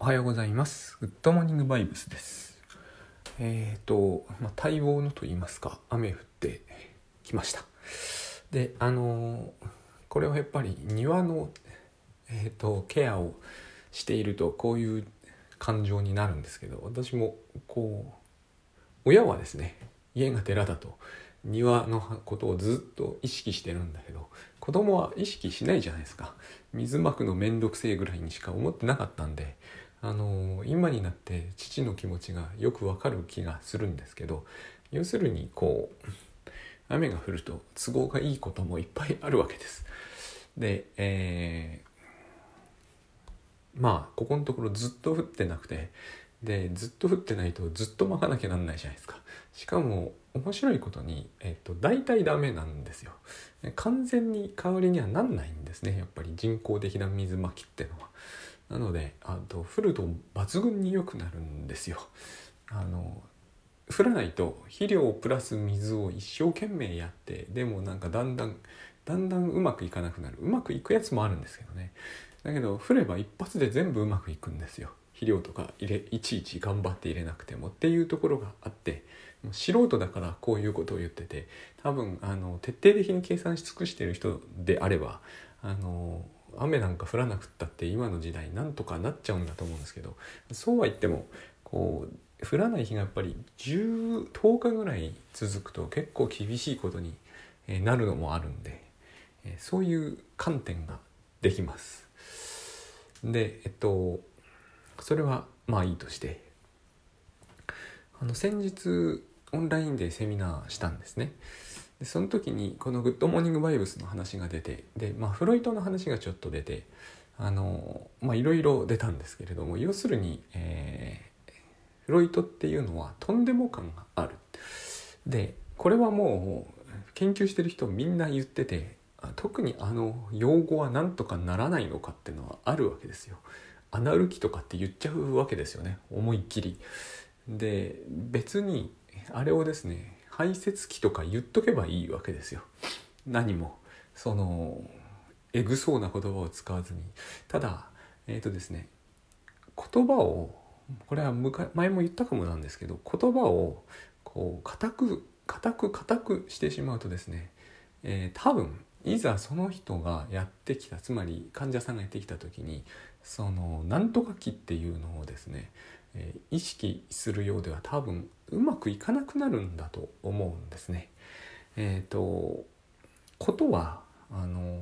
おはようございます。グッドモーニングバイブスです。えっ、ー、と、まあ、待望のと言いますか、雨降ってきました。で、あのこれはやっぱり庭の、えーと、ケアをしているとこういう感情になるんですけど、私もこう、親はですね、家が寺だと庭のことをずっと意識してるんだけど子供は意識しないじゃないですか水まくのめんどくせえぐらいにしか思ってなかったんであの今になって父の気持ちがよくわかる気がするんですけど要するにこう雨が降ると都合がいいこともいっぱいあるわけです。で、えー、まあここのところずっと降ってなくてでずっと降ってないとずっと巻かなきゃなんないじゃないですか。しかも面白いことに、えっと、大体ダメなんですよ。完全に代わりにはなんないんですねやっぱり人工的な水まきってのは。なのであと降ると抜群に良くなるんですよ。あの降らないと肥料プラス水を一生懸命やってでもなんかだんだんだんだんうまくいかなくなる。うまくいくやつもあるんですけどね。だけど降れば一発で全部うまくいくんですよ。肥料とか入れいちいち頑張って入れなくてもっていうところがあってもう素人だからこういうことを言ってて多分あの徹底的に計算し尽くしてる人であればあの雨なんか降らなくったって今の時代なんとかなっちゃうんだと思うんですけどそうは言ってもこう降らない日がやっぱり 10, 10日ぐらい続くと結構厳しいことになるのもあるんでそういう観点ができます。でえっとそれはまあいいとしてあの先日オンラインでセミナーしたんですね。でその時にこの「グッドモーニングバイブス」の話が出てで、まあ、フロイトの話がちょっと出てあのまあいろいろ出たんですけれども要するに、えー、フロイトっていうのはとんでも感がある。でこれはもう研究してる人みんな言ってて特にあの用語は何とかならないのかっていうのはあるわけですよ。アナルキとかって言っちゃうわけですよね思いっきり。で別にあれをですね排泄期とか言っとけばいいわけですよ。何も。そのえぐそうな言葉を使わずに。ただえっ、ー、とですね言葉をこれは前も言ったかもなんですけど言葉をこう固く固く固くしてしまうとですね、えー、多分いざその人がやってきたつまり患者さんがやってきた時にそのなんとか期っていうのをですねえー、意識するようでは多分うまくいかなくなるんだと思うんですね。えっ、ー、とことはあの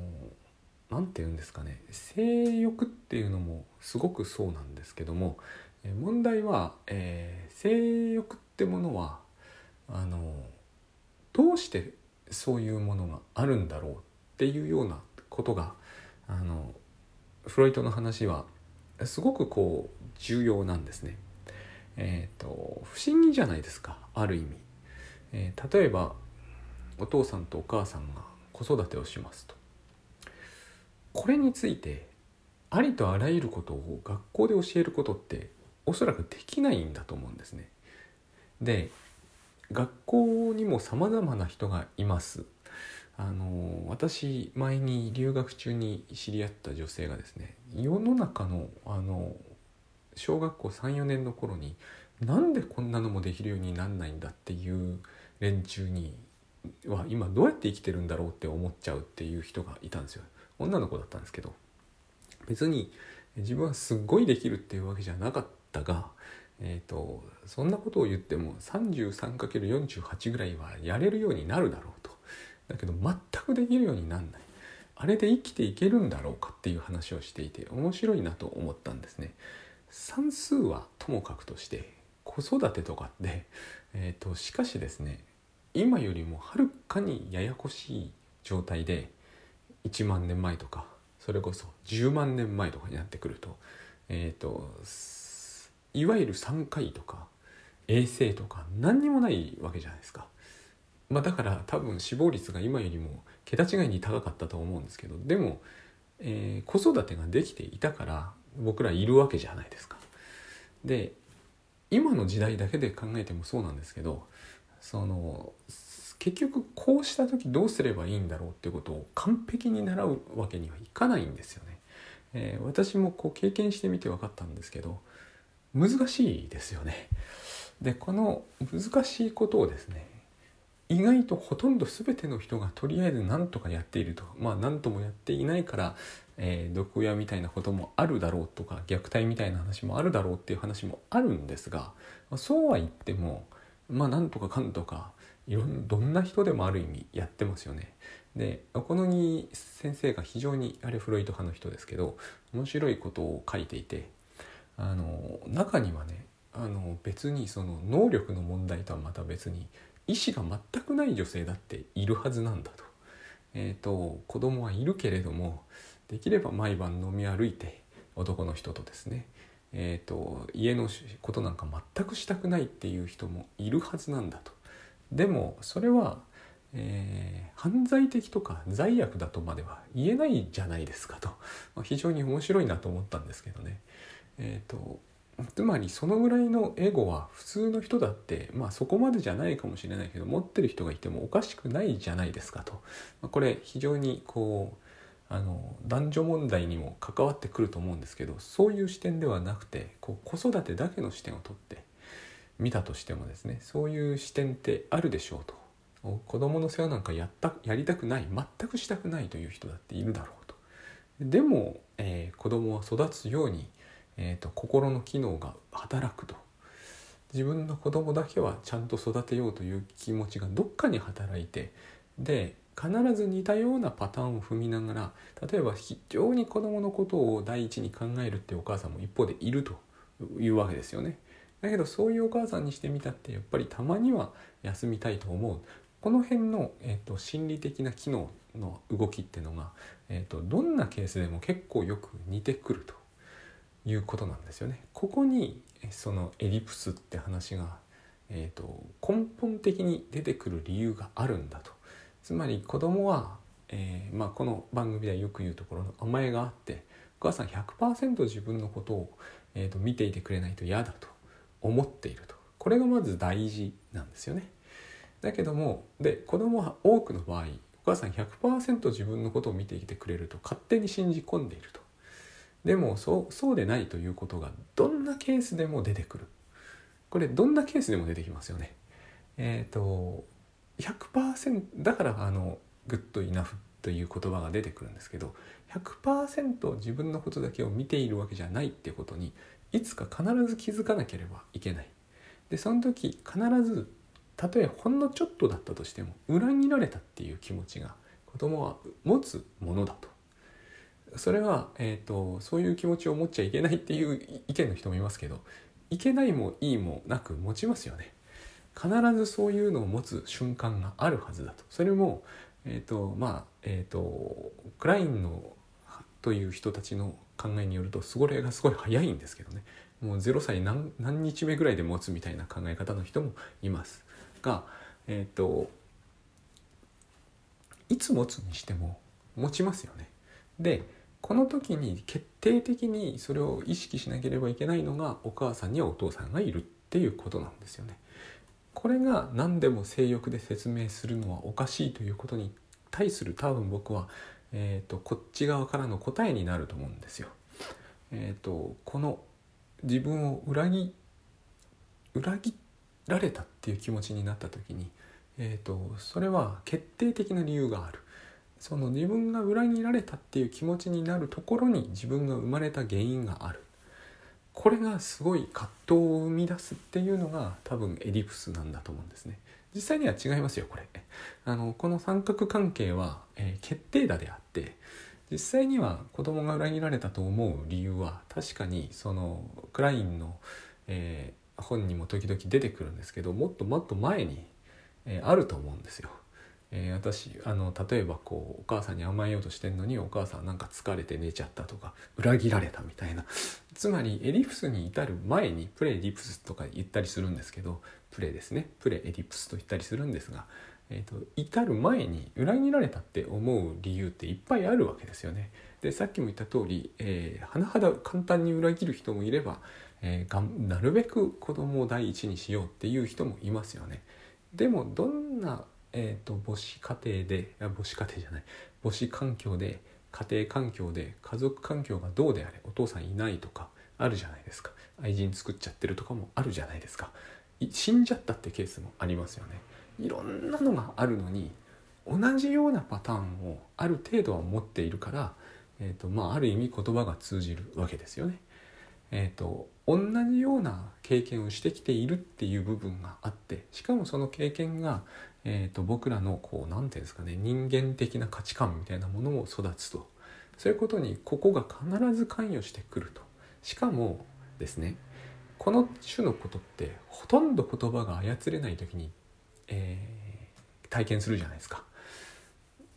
何て言うんですかね性欲っていうのもすごくそうなんですけども問題は、えー、性欲ってものはあのどうしてそういうものがあるんだろうっていうようなことがあのフロイトの話はすごくこう重要なんですね。えーと、不思議じゃないですかある意味、えー、例えばお父さんとお母さんが子育てをしますとこれについてありとあらゆることを学校で教えることっておそらくできないんだと思うんですね。で学校にもさまざまな人がいます。あの私前に留学中に知り合った女性がですね世の中のあの小学校34年の頃になんでこんなのもできるようになんないんだっていう連中には今どうやって生きてるんだろうって思っちゃうっていう人がいたんですよ。女の子だったんですけど。別に自分はすっごいできるっていうわけじゃなかったが、えーと、そんなことを言っても 33×48 ぐらいはやれるようになるだろうと。だけど全くできるようになんない。あれで生きていけるんだろうかっていう話をしていて面白いなと思ったんですね。算数はともかくとして子育てとかって、えーと、しかしですね今よりもはるかにややこしい状態で1万年前とかそれこそ10万年前とかになってくると,、えーと、いわゆる3回とか衛星とか何にもないわけじゃないですか。まあ、だから多分死亡率が今よりも桁違いに高かったと思うんですけどでも、えー、子育てができていたから僕らいるわけじゃないですか。で今の時代だけで考えてもそうなんですけどその結局こうした時どうすればいいんだろうってことを完璧に習うわけにはいかないんですよね。えー、私もこう経験してみて分かったんですけど難しいですよね。でこの難しいことをですね意外とほとんど全ての人がとりあえず何とかやっているとまあ何ともやっていないから、えー、毒親みたいなこともあるだろうとか虐待みたいな話もあるだろうっていう話もあるんですがそうは言ってもまあなんとかかんとかいろんどんな人でもある意味やってますよね。でこの木先生が非常にあれフロイト派の人ですけど面白いことを書いていてあの中にはねあの別にその能力の問題とはまた別に意思が全くない女性だっているはずなんだと。えーと、子供はいるけれどもできれば毎晩飲み歩いて男の人とですね、えーと家のことなんか全くしたくないっていう人もいるはずなんだと。でもそれは、えー、犯罪的とか罪悪だとまでは言えないじゃないですかと、まあ、非常に面白いなと思ったんですけどね。えーと、つまりそのぐらいのエゴは普通の人だってまあそこまでじゃないかもしれないけど持ってる人がいてもおかしくないじゃないですかと、まあ、これ非常にこうあの男女問題にも関わってくると思うんですけどそういう視点ではなくてこう子育てだけの視点をとって見たとしてもですねそういう視点ってあるでしょうと。子供の世話なんかやったやりたくない全くしたくないという人だっているだろうと。でも、えー、子供は育つように、えーと、心の機能が働くと。自分の子供だけはちゃんと育てようという気持ちがどっかに働いてで必ず似たようなパターンを踏みながら例えば非常に子供のことを第一に考えるっていうお母さんも一方でいるというわけですよね。だけどそういうお母さんにしてみたってやっぱりたまには休みたいと思うこの辺の、えーと、心理的な機能の動きっていうのが、えーと、どんなケースでも結構よく似てくるということなんですよね。ここにそのエリプスって話が、えーと、根本的に出てくる理由があるんだと。つまり子供は、えーまあ、この番組ではよく言うところの甘えがあってお母さん100%自分のことを、えー、と見ていてくれないと嫌だと思っているとこれがまず大事なんですよね。だけどもで子供は多くの場合お母さん100%自分のことを見ていてくれると勝手に信じ込んでいると。でもそうそうでないということがどんなケースでも出てくる。これどんなケースでも出てきますよね。えっ、ー、と100%だからあのグッドイナフという言葉が出てくるんですけど100%自分のことだけを見ているわけじゃないってことにいつか必ず気づかなければいけない。でその時必ずたとえほんのちょっとだったとしても裏切られたっていう気持ちが子供は持つものだと。それは、えーと、そういう気持ちを持っちゃいけないっていう意見の人もいますけどいけないもいいもなく持ちますよね。必ずそういうのを持つ瞬間があるはずだとそれもえっ、ー、とまあえっ、ー、とクラインのという人たちの考えによるとそれがすごい早いんですけどねもう0歳何日目ぐらいで持つみたいな考え方の人もいますがえっ、ー、といつ持つにしても持ちますよね。でこの時に決定的にそれを意識しなければいけないのがお母さんにはお父さんがいるっていうことなんですよね。これが何でも性欲で説明するのはおかしいということに対する多分僕は、えーと、こっち側からの答えになると思うんですよ。えーと、この自分を裏切裏切られたっていう気持ちになった時に、えーと、それは決定的な理由がある。その自分が裏切られたっていう気持ちになるところに自分が生まれた原因がある。これがすごい葛藤を生み出すっていうのが多分エリプスなんだと思うんですね。実際には違いますよこれ。あのこの三角関係は、えー、決定打であって実際には子供が裏切られたと思う理由は確かにそのクラインの、えー、本にも時々出てくるんですけどもっともっと前に、えー、あると思うんですよ。えー、私あの例えばこうお母さんに甘えようとしてんのにお母さんなんか疲れて寝ちゃったとか裏切られたみたいなつまりエリプスに至る前にプレエリプスとか言ったりするんですけどプレですねプレエリプスと言ったりするんですが、えーと、至る前に裏切られたって思う理由っていっぱいあるわけですよね。でさっきも言った通り、えー、甚だ簡単に裏切る人もいれば、えー、がなるべく子供を第一にしようっていう人もいますよね。でもどんなえーと、母子家庭で母子家庭じゃない。母子環境で家庭環境で家族環境がどうであれお父さんいないとかあるじゃないですか。愛人作っちゃってるとかもあるじゃないですか。死んじゃったってケースもありますよね。いろんなのがあるのに同じようなパターンをある程度は持っているから、えーとまあ、ある意味言葉が通じるわけですよね。えーと、同じような経験をしてきているっていう部分があってしかもその経験が、えーと、僕らのこう何て言うんですかね人間的な価値観みたいなものを育つとそういうことにここが必ず関与してくるとしかもですねこの種のことってほとんど言葉が操れない時に、えー、体験するじゃないですか。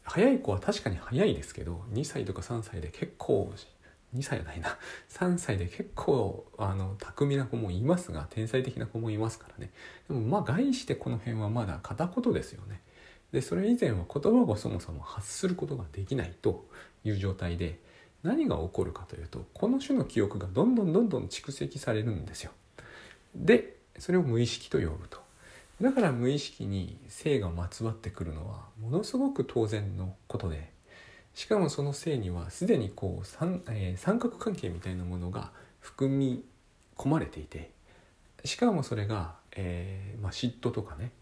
早い子は確かに早いですけど2歳とか3歳で結構2歳はないな。3歳で結構あの巧みな子もいますが天才的な子もいますからね。でもまあ概してこの辺はまだ片言ですよね。でそれ以前は言葉をそもそも発することができないという状態で何が起こるかというとこの種の記憶がどんどんどんどん蓄積されるんですよ。でそれを無意識と呼ぶと。だから無意識に性がまつわってくるのはものすごく当然のことでしかもその性にはすでにこう三,、えー、三角関係みたいなものが含み込まれていてしかもそれが、えーまあ、嫉妬とかね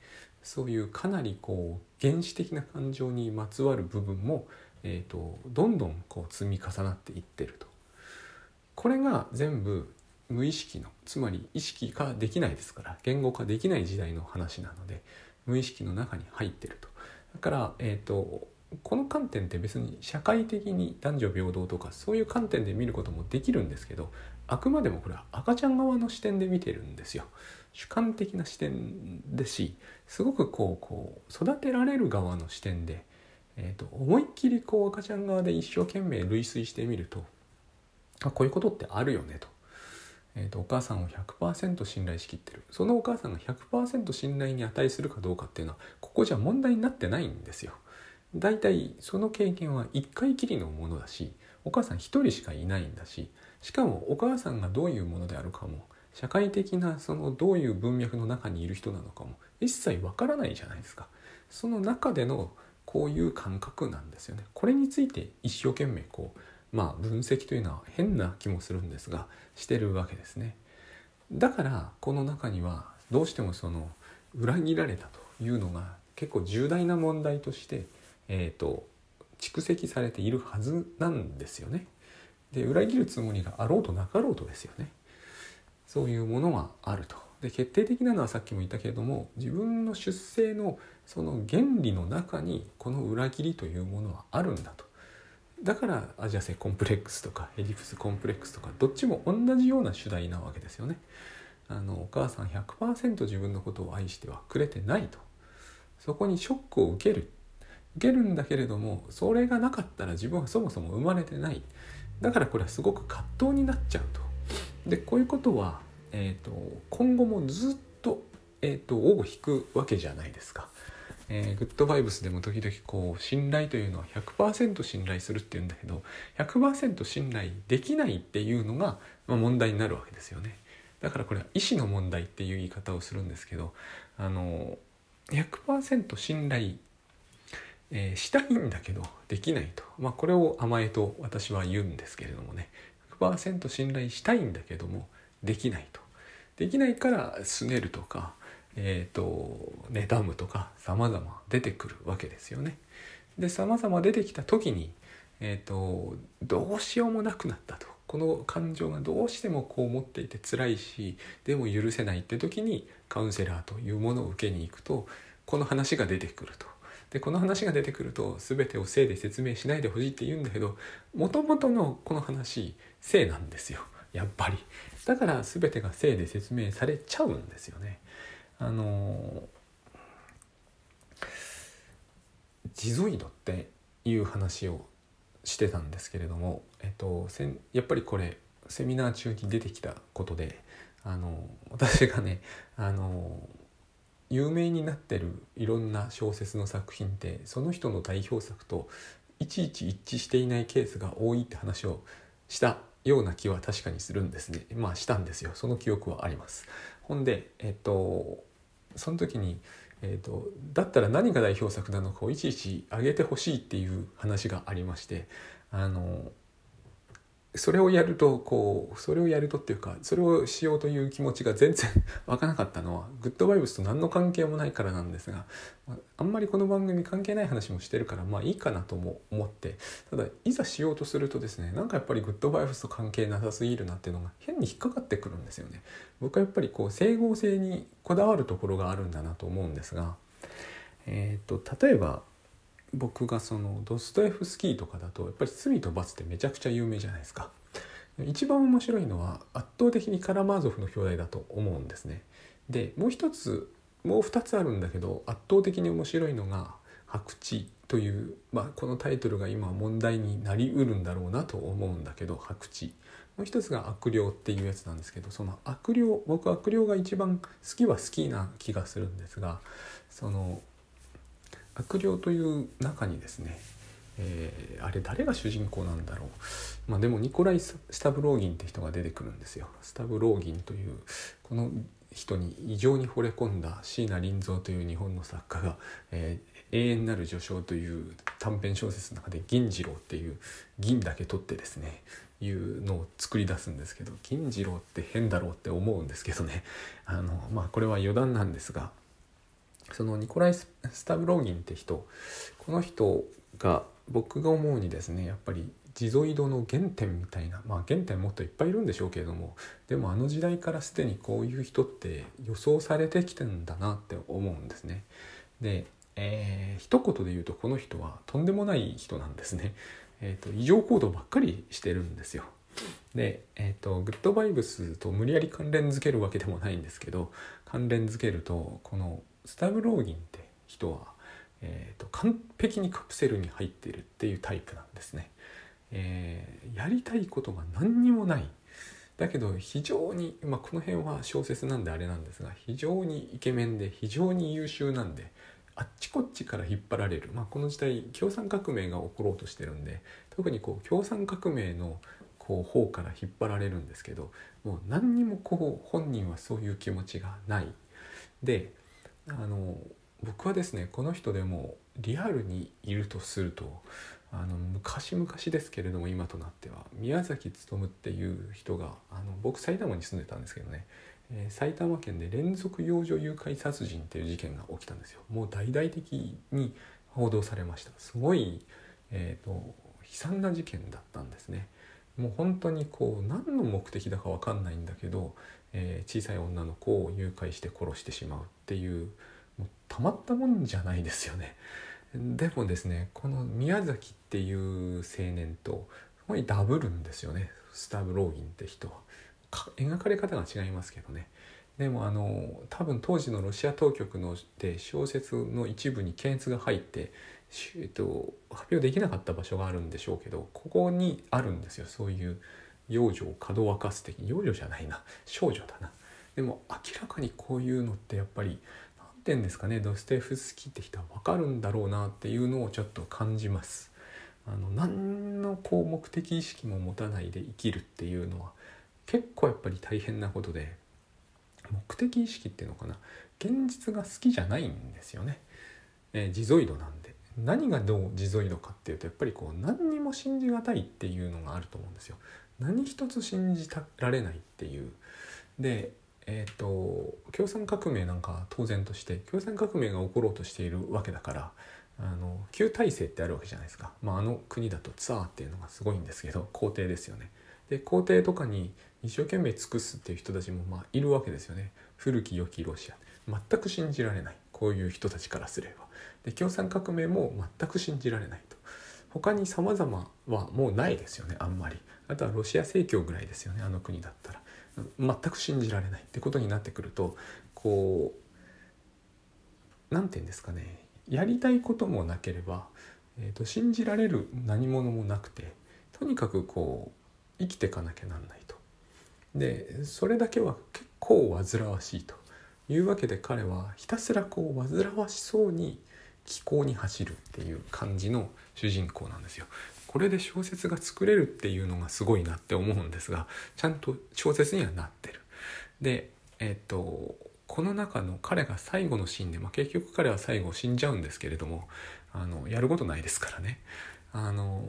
そういうかなりこう原始的な感情にまつわる部分も、えーと、どんどんこう積み重なっていってると。これが全部無意識のつまり意識化できないですから言語化できない時代の話なので無意識の中に入ってると。だから、えーとこの観点って別に社会的に男女平等とかそういう観点で見ることもできるんですけどあくまでもこれは赤ちゃん側の視点で見てるんですよ。主観的な視点ですしすごくこうこう育てられる側の視点で、えーと、思いっきりこう赤ちゃん側で一生懸命類推してみるとあこういうことってあるよねと。えーと、お母さんを100%信頼しきってるそのお母さんが100%信頼に値するかどうかっていうのはここじゃ問題になってないんですよ。大体その経験は1回きりのものだしお母さん1人しかいないんだししかもお母さんがどういうものであるかも社会的なそのどういう文脈の中にいる人なのかも一切わからないじゃないですか。その中でのこういう感覚なんですよね。これについて一生懸命こうまあ分析というのは変な気もするんですがしてるわけですね。だからこの中にはどうしてもその裏切られたというのが結構重大な問題としてえーと、蓄積されているはずなんですよね。で裏切るつもりがあろうとなかろうとですよね。そういうものはあると。で決定的なのはさっきも言ったけれども自分の出生のその原理の中にこの裏切りというものはあるんだと。だからアジア性コンプレックスとかエディプスコンプレックスとかどっちも同じような主題なわけですよね。あのお母さん100%自分のことを愛してはくれてないと。そこにショックを受けるけるんだけれどもそれがなかったら自分はそもそも生まれてないだからこれはすごく葛藤になっちゃうと。でこういうことは、えーと、今後もずっと,、えーと、尾を引くわけじゃないですか。えー、グッドバイブスでも時々こう信頼というのは100%信頼するっていうんだけど100%信頼できないっていうのが、まあ、問題になるわけですよね。だからこれは意思の問題っていう言い方をするんですけどあの100%信頼えー、したいんだけどできないと、まあ、これを甘えと私は言うんですけれどもね100%信頼したいんだけどもできないとできないからすねるとかえっ、ー、と妬むとか様々出てくるわけですよね。で様々出てきた時に、えーと、どうしようもなくなったとこの感情がどうしてもこう思っていて辛いしでも許せないって時にカウンセラーというものを受けに行くとこの話が出てくると。でこの話が出てくると全てを性で説明しないでほしいって言うんだけどもともとのこの話性なんですよ。やっぱり。だから全てが性で説明されちゃうんですよね。あの地蔵イドっていう話をしてたんですけれども、えっと、せんやっぱりこれセミナー中に出てきたことであの私がねあの有名になってるいろんな小説の作品ってその人の代表作といちいち一致していないケースが多いって話をしたような気は確かにするんですね。まあしたんですよ。その記憶はあります。ほんでえっとその時に、えっと、だったら何が代表作なのかをいちいち上げてほしいっていう話がありましてあのそれをやるとこうそれをやるとっていうかそれをしようという気持ちが全然湧かなかったのはグッドバイブスと何の関係もないからなんですがあんまりこの番組関係ない話もしてるからまあいいかなとも思ってただいざしようとするとですねなんかやっぱりグッドバイブスと関係なさすぎるなっていうのが変に引っかかってくるんですよね。僕はやっぱりこう整合性にこだわるところがあるんだなと思うんですが、えーと、例えば僕がそのドストエフスキーとかだとやっぱり「罪と罰」ってめちゃくちゃ有名じゃないですか。一番面白いのは圧倒的にカラマーゾフの表題だと思うんですね。でもう一つもう2つあるんだけど圧倒的に面白いのが「白地」という、まあ、このタイトルが今問題になりうるんだろうなと思うんだけど「白地」もう一つが悪霊っていうやつなんですけどその悪霊僕悪霊が一番好きは好きな気がするんですがその悪霊という中にですね、えー、あれ誰が主人公なんだろう、まあ、でもニコライ・スタブローギンって人が出てくるんですよ。スタブローギンというこの人に異常に惚れ込んだ椎名林蔵という日本の作家が、えー、永遠なる序章という短編小説の中で銀次郎っていう銀だけ取ってですねいうのを作り出すんですけど銀次郎って変だろうって思うんですけどねあのまあこれは余談なんですがそのニコライ・スタブローギンって人この人が僕が思うにですねやっぱり地蔵井戸の原点みたいなまあ原点もっといっぱいいるんでしょうけれどもでもあの時代からすでにこういう人って予想されてきてんだなって思うんですね。で、えー、一言で言うとこの人はとんでもない人なんですね。えーと、異常行動ばっかりしてるんですよ。で、えーと、グッドバイブスと無理やり関連づけるわけでもないんですけど関連づけるとこのスタブローギンって人は、えーと、完璧にカプセルに入ってるっていうタイプなんですね。えー、やりたいことが何にもないだけど非常に、まあ、この辺は小説なんであれなんですが非常にイケメンで非常に優秀なんであっちこっちから引っ張られる、まあ、この時代共産革命が起ころうとしてるんで特にこう共産革命のこう方から引っ張られるんですけどもう何にもこう本人はそういう気持ちがない。であの僕はですねこの人でもリアルにいるとするとあの昔々ですけれども今となっては宮崎勉っていう人があの僕埼玉に住んでたんですけどねえー、埼玉県で連続幼女誘拐殺人っていう事件が起きたんですよ。もう大々的に報道されました。すごい、えーと、悲惨な事件だったんですね。もう本当にこう何の目的だか分かんないんだけど、えー、小さい女の子を誘拐して殺してしまうっていうもうたまったもんじゃないですよね。でもですねこの宮崎っていう青年とすごいダブるんですよね。スタブローギンって人は。描かれ方が違いますけどね。でもあの多分当時のロシア当局ので小説の一部に検閲が入って、えっと、発表できなかった場所があるんでしょうけどここにあるんですよ。そういう幼女をかどわかす的幼女じゃないな。少女だな。でも明らかにこういうのってやっぱり何て言うんですかね。ドステフスキーって人は分かるんだろうなっていうのをちょっと感じます。あの何のこう目的意識も持たないで生きるっていうのは結構やっぱり大変なことで目的意識っていうのかな。現実が好きじゃないんですよね、えー、地蔵井戸なん何がどう地蔵井戸かっていうとやっぱりこう何にも信じがたいっていうのがあると思うんですよ。何一つ信じられないっていう。でえーと、共産革命なんか当然として共産革命が起ころうとしているわけだからあの旧体制ってあるわけじゃないですか、まあ、あの国だとツアーっていうのがすごいんですけど皇帝ですよね。で皇帝とかに一生懸命尽くすっていう人たちもまあいるわけですよね。古き良きロシア。全く信じられない。こういう人たちからすれば。で共産革命も全く信じられないと。他に様々はもうないですよねあんまり。あとはロシア正教ぐらいですよねあの国だったら。全く信じられない。ってことになってくるとこう何て言うんですかね。やりたいこともなければ、えーと、信じられる何者もなくてとにかくこう生きていかなきゃなんないと。でそれだけは結構煩わしいと。いうわけで彼はひたすらこう煩わしそうに気候に走るっていう感じの主人公なんですよ。これで小説が作れるっていうのがすごいなって思うんですがちゃんと小説にはなってる。でえっ、とこの中の彼が最後のシーンで、まあ、結局彼は最後死んじゃうんですけれどもあのやることないですからね。あの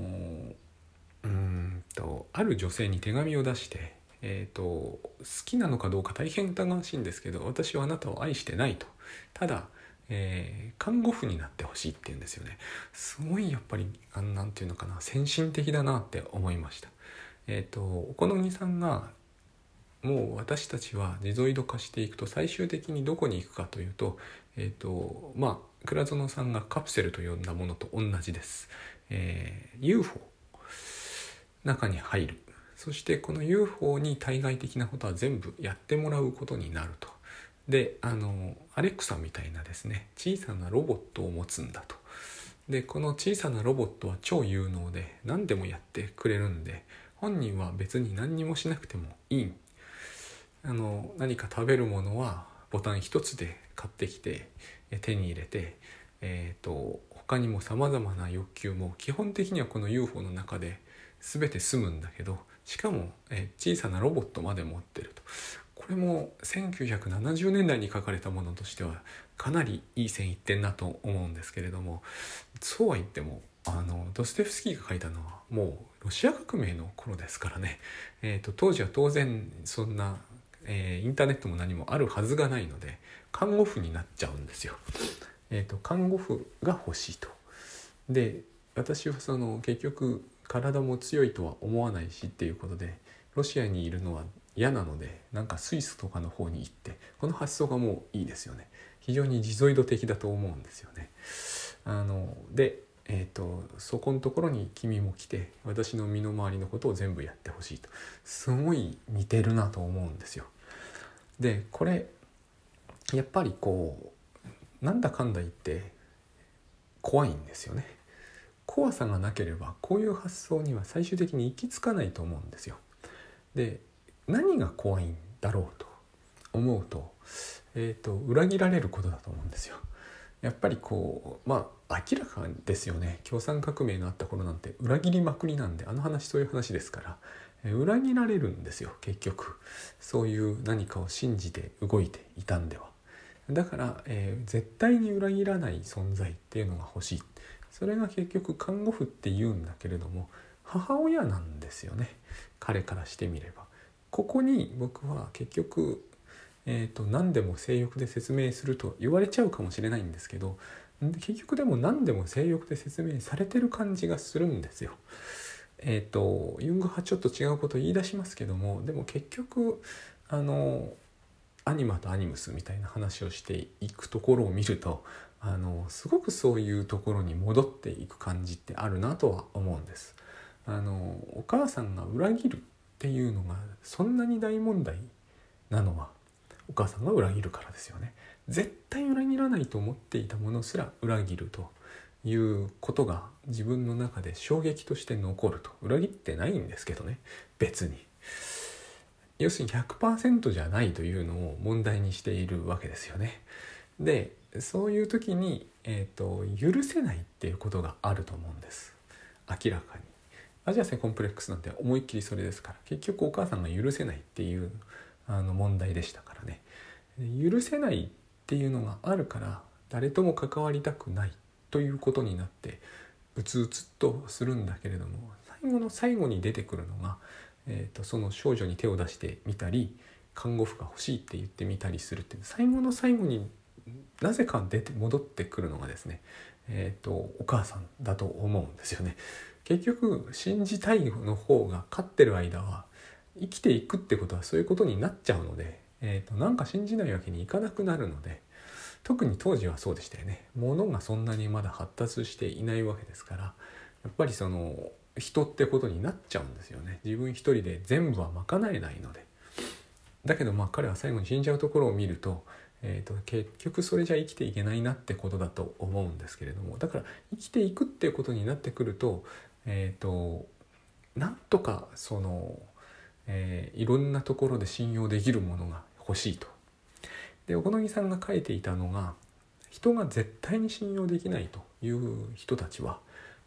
うんとある女性に手紙を出してえーと、好きなのかどうか大変疑わしいんですけど私はあなたを愛してないとただ、えー、看護婦になってほしいって言うんですよね。すごいやっぱり何て言うのかな先進的だなって思いました。えっ、ー、とお好みさんがもう私たちは地蔵井戸化していくと最終的にどこに行くかというとえっ、ー、とまあ倉園さんがカプセルと呼んだものと同じです、えー、UFO 中に入る。そしてこの UFO に対外的なことは全部やってもらうことになると。であのアレクサみたいなですね小さなロボットを持つんだと。でこの小さなロボットは超有能で何でもやってくれるんで本人は別に何にもしなくてもいいあの何か食べるものはボタン一つで買ってきて手に入れて、えーと、他にもさまざまな欲求も基本的にはこの UFO の中で全て済むんだけどしかも、え小さなロボットまで持ってるとこれも1970年代に書かれたものとしてはかなりいい線いってんなと思うんですけれどもそうは言ってもあのドステフスキーが書いたのはもうロシア革命の頃ですからね、えーと、当時は当然そんな、えー、インターネットも何もあるはずがないので看護婦になっちゃうんですよ。えーと看護婦が欲しいと。で私はその結局体も強いとは思わないしっていうことでロシアにいるのは嫌なのでなんかスイスとかの方に行ってこの発想がもういいですよね非常にジゾイド的だと思うんですよねあのでえーと、そこのところに君も来て私の身の回りのことを全部やってほしいとすごい似てるなと思うんですよ。でこれやっぱりこうなんだかんだ言って怖いんですよね。怖さがなければこういう発想には最終的に行き着かないと思うんですよ。で何が怖いんだろうと思うと,、えーと、裏切られることだと思うんですよ。やっぱりこうまあ明らかですよね共産革命のあった頃なんて裏切りまくりなんであの話そういう話ですから、裏切られるんですよ結局そういう何かを信じて動いていたんでは。だから、えー、絶対に裏切らない存在っていうのが欲しいそれが結局看護婦って言うんだけれども母親なんですよね彼からしてみれば。ここに僕は結局、えーと、何でも性欲で説明すると言われちゃうかもしれないんですけど結局でも何でも性欲で説明されてる感じがするんですよ。えっ、ー、とユング派ちょっと違うこと言い出しますけどもでも結局あのアニマとアニムスみたいな話をしていくところを見るとあのすごくそういうところに戻っていく感じってあるなとは思うんです。あのお母さんが裏切るっていうのがそんなに大問題なのはお母さんが裏切るからですよね。絶対裏切らないと思っていたものすら裏切るということが自分の中で衝撃として残ると裏切ってないんですけどね別に。要するに100%じゃないというのを問題にしているわけですよね。でそういう時に、えーと、許せないっていうことがあると思うんです明らかに。アジア性コンプレックスなんて思いっきりそれですから結局お母さんが許せないっていうあの問題でしたからね。許せないっていうのがあるから誰とも関わりたくないということになってうつうつっとするんだけれども最後の最後に出てくるのが、えーとその少女に手を出してみたり看護婦が欲しいって言ってみたりするって最後の最後になぜか出て戻ってくるのがですね、えーと、お母さんだと思うんですよね。結局信じたいの方が勝ってる間は生きていくってことはそういうことになっちゃうので、えーと、なんか信じないわけにいかなくなるので特に当時はそうでしたよね。物がそんなにまだ発達していないわけですからやっぱりその人ってことになっちゃうんですよね。自分一人で全部は賄えないので。だけどまあ彼は最後に死んじゃうところを見るとえーと、結局それじゃ生きていけないなってことだと思うんですけれどもだから生きていくっていうことになってくると,、えーと、なんとかその、えー、いろんなところで信用できるものが欲しいと。で小此木さんが書いていたのが人が絶対に信用できないという人たちは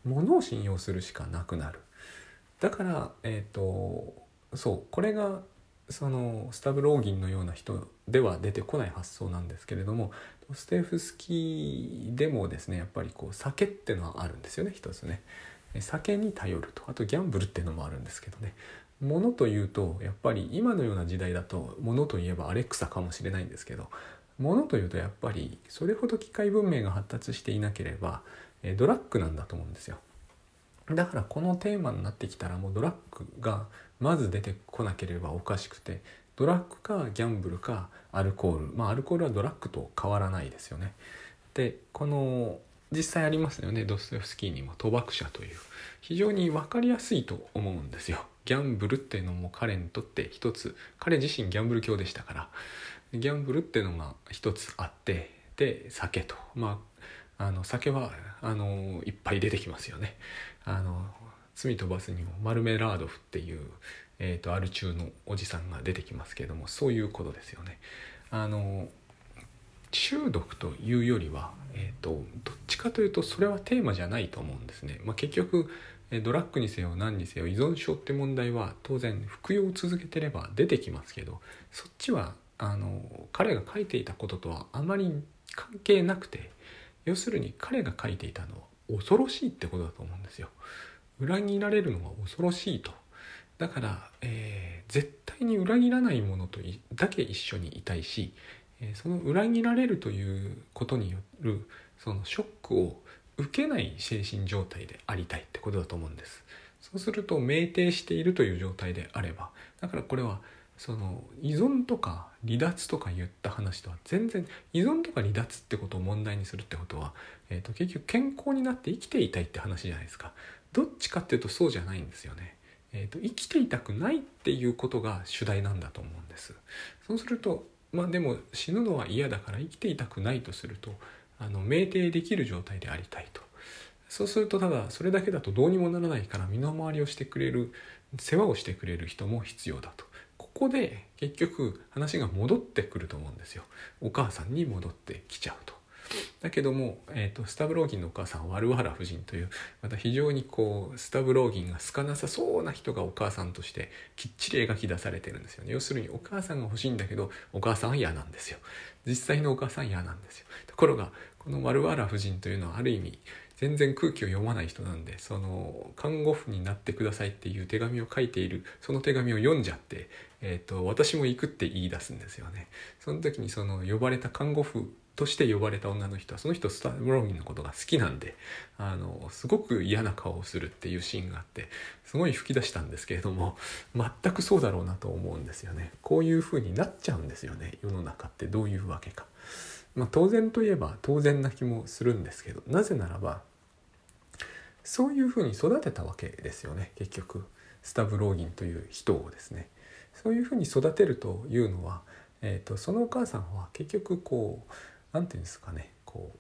物を信用するしかなくなる。だから、えーとそうこれがそのスタブローギンのような人では出てこない発想なんですけれどもステフスキーでもですねやっぱりこう酒ってのはあるんですよね一つね。酒に頼ると。あとギャンブルっていうのもあるんですけどね。物というとやっぱり今のような時代だと物といえばアレクサかもしれないんですけど物というとやっぱりそれほど機械文明が発達していなければドラッグなんだと思うんですよ。だからこのテーマになってきたらもうドラッグがまず出てこなければおかしくてドラッグかギャンブルかアルコール。まあアルコールはドラッグと変わらないですよね。でこの実際ありますよね。ドストエフスキーにも賭博者という。非常に分かりやすいと思うんですよ。ギャンブルっていうのも彼にとって一つ彼自身ギャンブル教でしたから。ギャンブルっていうのが一つあってで酒と。まああの酒はあのいっぱい出てきますよね。あの罪飛ばすにもマルメラードフっていう、えーと、アル中のおじさんが出てきますけどもそういうことですよね。あの中毒というよりは、えーと、どっちかというとそれはテーマじゃないと思うんですね、まあ、結局ドラッグにせよ何にせよ依存症って問題は当然服用を続けてれば出てきますけどそっちはあの彼が書いていたこととはあまり関係なくて要するに彼が書いていたのは恐ろしいってことだと思うんですよ。裏切られるのが恐ろしいと。だから、えー、絶対に裏切らないものとだけ一緒にいたいし、え、その裏切られるということによるそのショックを受けない精神状態でありたいってことだと思うんです。そうすると酩酊しているという状態であればだからこれはその依存とか離脱とか言った話とは全然依存とか離脱ってことを問題にするってことは、えーと、結局健康になって生きていたいって話じゃないですか。どっちかっていうとそうじゃないんですよね、えーと、生きていたくないっていうことが主題なんだと思うんです。そうするとまあでも死ぬのは嫌だから生きていたくないとするとあの酩酊できる状態でありたいと。そうするとただそれだけだとどうにもならないから身の回りをしてくれる世話をしてくれる人も必要だと。こで結局話が戻ってくると思うんですよ。お母さんに戻ってきちゃうと。だけども、えーと、スタブローギンのお母さんはワルワラ夫人というまた非常にこうスタブローギンが好かなさそうな人がお母さんとしてきっちり描き出されてるんですよね。要するにお母さんが欲しいんだけどお母さんは嫌なんですよ。実際のお母さん嫌なんですよ。ところがこのワルワラ夫人というのはある意味全然空気を読まない人なんでその看護婦になってくださいっていう手紙を書いているその手紙を読んじゃって、えーと、私も行くって言い出すんですよね。その時にその呼ばれた看護婦として呼ばれた女の人はその人スタ・ブローギンのことが好きなんであのすごく嫌な顔をするっていうシーンがあってすごい吹き出したんですけれども全くそうだろうなと思うんですよね。こういう風になっちゃうんですよね世の中ってどういうわけか。まあ、当然といえば当然な気もするんですけどなぜならばそういうふうに育てたわけですよね結局スタブローギンという人をですねそういうふうに育てるというのは、えーと、そのお母さんは結局こう何て言うんですかねこう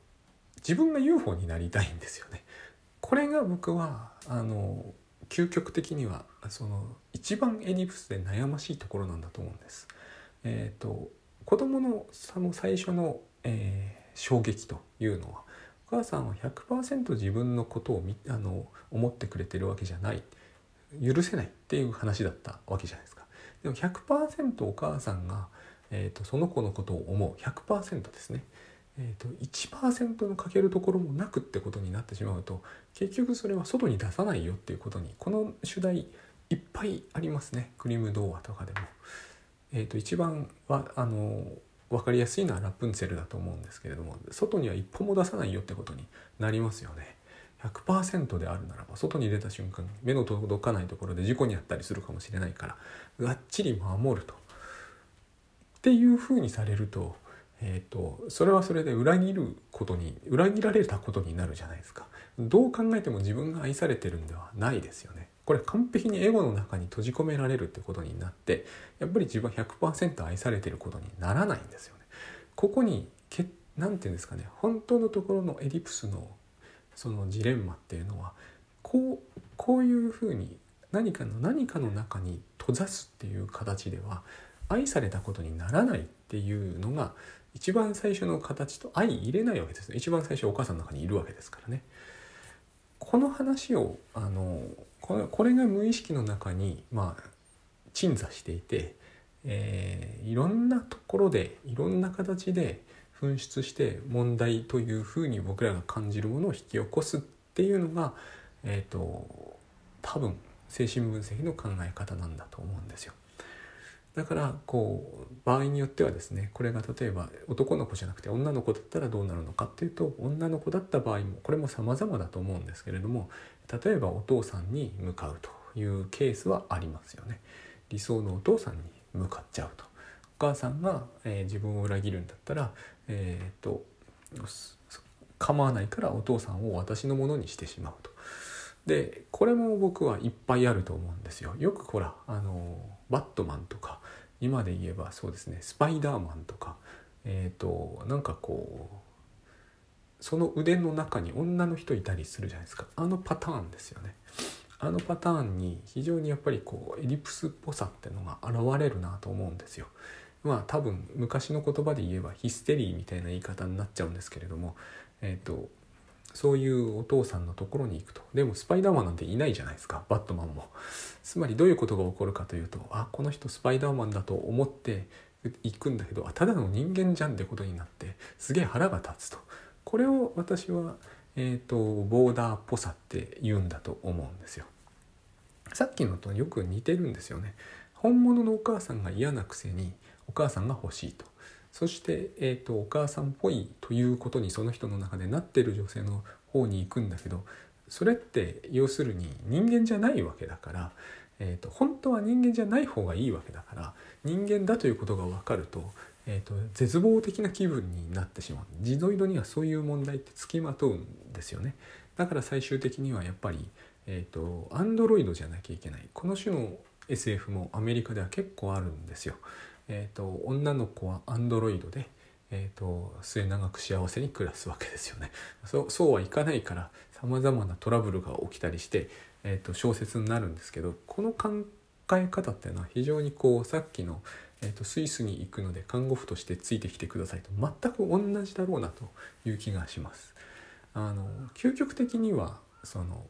自分が UFO になりたいんですよね。これが僕はあの究極的にはその一番エディプスで悩ましいところなんだと思うんです。えーと、子供のその最初の、えー、衝撃というのはお母さんは100%自分のことをみあの思ってくれてるわけじゃない許せないっていう話だったわけじゃないですか。でも100%お母さんが、えーと、その子のことを思う100%ですね。えーと、1%のかけるところもなくってことになってしまうと結局それは外に出さないよっていうことにこの主題いっぱいありますねクリーム童話とかでも。えーと一番はあの分かりやすいのはラプンツェルだと思うんですけれども外には一歩も出さないよってことになりますよね。100%であるならば外に出た瞬間目の届かないところで事故に遭ったりするかもしれないからがっちり守ると。っていうふうにされると,、えーと、それはそれで裏切ることに裏切られたことになるじゃないですか。どう考えても自分が愛されてるんではないですよね。これ完璧にエゴの中に閉じ込められるってことになってやっぱり自分は100%愛されてることにならないんですよね。ここに何て言うんですかね本当のところのエディプスのそのジレンマっていうのはこうこういうふうに何かの何かの中に閉ざすっていう形では愛されたことにならないっていうのが一番最初の形と相入れないわけです一番最初お母さんの中にいるわけですからね。この話をあのこれこれが無意識の中にまあ鎮座していて、えー、いろんなところでいろんな形で噴出して問題というふうに僕らが感じるものを引き起こすっていうのが、えーと、多分精神分析の考え方なんだと思うんですよ。だからこう場合によってはですねこれが例えば男の子じゃなくて女の子だったらどうなるのかっていうと女の子だった場合もこれも様々だと思うんですけれども例えばお父さんに向かうというケースはありますよね。理想のお父さんに向かっちゃうと。お母さんが、えー、自分を裏切るんだったら、えー、っと構わないからお父さんを私のものにしてしまうと。でこれも僕はいっぱいあると思うんですよ。よくほらあのバットマンとか今で言えばそうですねスパイダーマンとかえっ、ー、となんかこうその腕の中に女の人いたりするじゃないですかあのパターンですよね。あのパターンに非常にやっぱりこうエリプスっぽさってのが現れるなと思うんですよ。まあ多分昔の言葉で言えばヒステリーみたいな言い方になっちゃうんですけれどもえっ、ー、とそういうお父さんのところに行くと。でもスパイダーマンなんていないじゃないですか。バットマンも。つまりどういうことが起こるかというとあこの人スパイダーマンだと思って行くんだけどあただの人間じゃんってことになってすげえ腹が立つと。これを私は、えーと、ボーダーっぽさって言うんだと思うんですよ。さっきのとよく似てるんですよね。本物のお母さんが嫌なくせにお母さんが欲しいとそして、えーと、お母さんっぽいということにその人の中でなってる女性の方に行くんだけどそれって要するに人間じゃないわけだから、えーと、本当は人間じゃない方がいいわけだから人間だということが分かると,、えーと、絶望的な気分になってしまうジゾイドにはそういう問題ってつきまとうんですよね。だから最終的にはやっぱりえーと、アンドロイドじゃなきゃいけないこの種の SF もアメリカでは結構あるんですよ。えーと、女の子はアンドロイドで、えーと、末永く幸せに暮らすわけですよね。そそうはいかないからさまざまなトラブルが起きたりして、えー、と小説になるんですけどこの考え方っていうのは非常にこうさっきの、えー、とスイスに行くので看護婦としてついてきてくださいと全く同じだろうなという気がします。あの究極的にはその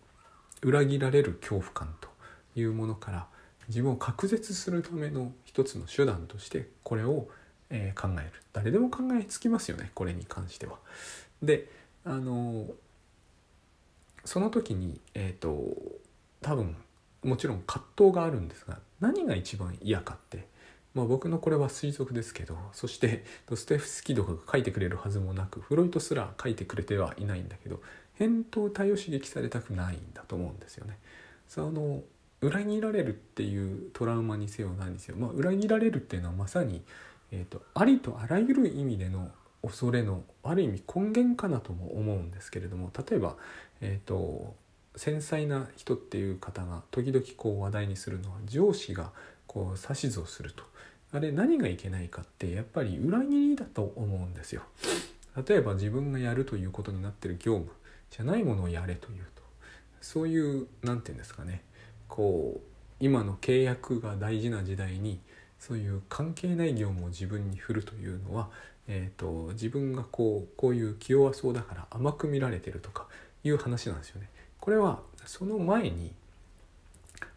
裏切られる恐怖感というものから自分を隔絶するための一つの手段としてこれを、え考える誰でも考えつきますよねこれに関しては。であのその時に、えーと、多分もちろん葛藤があるんですが何が一番嫌かって、まあ、僕のこれは推測ですけどそしてドステフスキーとかが書いてくれるはずもなくフロイトすら書いてくれてはいないんだけど返答体を刺激されたくないんだと思うんですよね。その裏切られるっていうトラウマにせよ何にせよ、まあ、裏切られるっていうのはまさに、えーと、ありとあらゆる意味での恐れのある意味根源かなとも思うんですけれども例えば、えーと、繊細な人っていう方が時々こう話題にするのは上司がこう指図をすると。あれ何がいけないかってやっぱり裏切りだと思うんですよ。例えば自分がやるということになってる業務じゃないものをやれというと。そういう何て言うんですかね。こう今の契約が大事な時代にそういう関係ない業務を自分に振るというのは、えーと、自分がこうこういう気弱そうだから甘く見られてるとかいう話なんですよね。これはその前に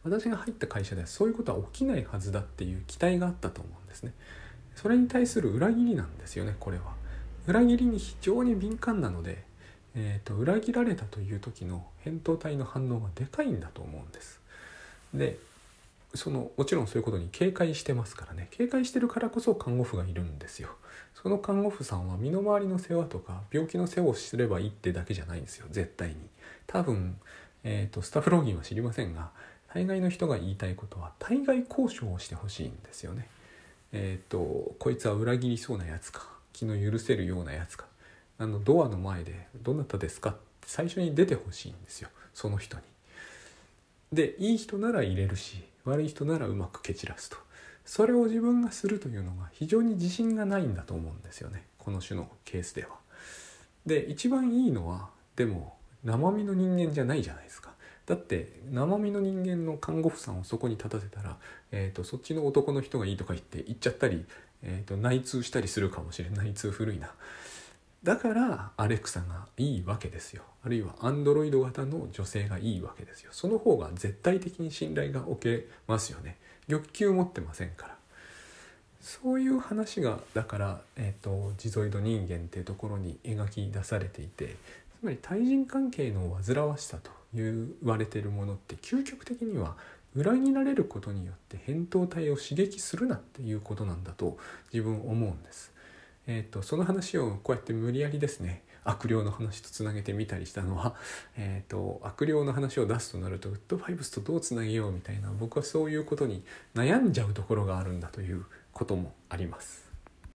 私が入った会社ではそういうことは起きないはずだっていう期待があったと思うんですね。それに対する裏切りなんですよねこれは。裏切りに非常に敏感なので、えーと裏切られたという時の扁桃体の反応がでかいんだと思うんです。でそのもちろんそういうことに警戒してますからね。警戒してるからこそ看護婦がいるんですよ。その看護婦さんは身の回りの世話とか病気の世話をすればいいってだけじゃないんですよ。絶対に。多分、えーと、スタッフローギンは知りませんが大概の人が言いたいことは対外交渉をしてほしいんですよね。えっ、ー、とこいつは裏切りそうなやつか気の許せるようなやつか。あのドアの前で「どなたですか?」って最初に出てほしいんですよ。その人に。でいい人なら入れるし悪い人ならうまく蹴散らすとそれを自分がするというのが非常に自信がないんだと思うんですよねこの種のケースでは。で一番いいのはでも生身の人間じゃないじゃないですか。だって生身の人間の看護婦さんをそこに立たせたら、えーと、そっちの男の人がいいとか言って言っちゃったり、えーと内通したりするかもしれない内通古いなだからアレクサがいいわけですよ。あるいはアンドロイド型の女性がいいわけですよ。その方が絶対的に信頼が置けますよね。欲求持ってませんから。そういう話がだから、えーと、ジゾイド人間っていうところに描き出されていてつまり対人関係の煩わしさと言われているものって究極的には裏切られることによって扁桃体を刺激するなっていうことなんだと自分思うんです。えーと、その話をこうやって無理やりですね悪霊の話とつなげてみたりしたのは、えーと、悪霊の話を出すとなるとウッドファイブスとどうつなげようみたいな僕はそういうことに悩んじゃうところがあるんだということもあります。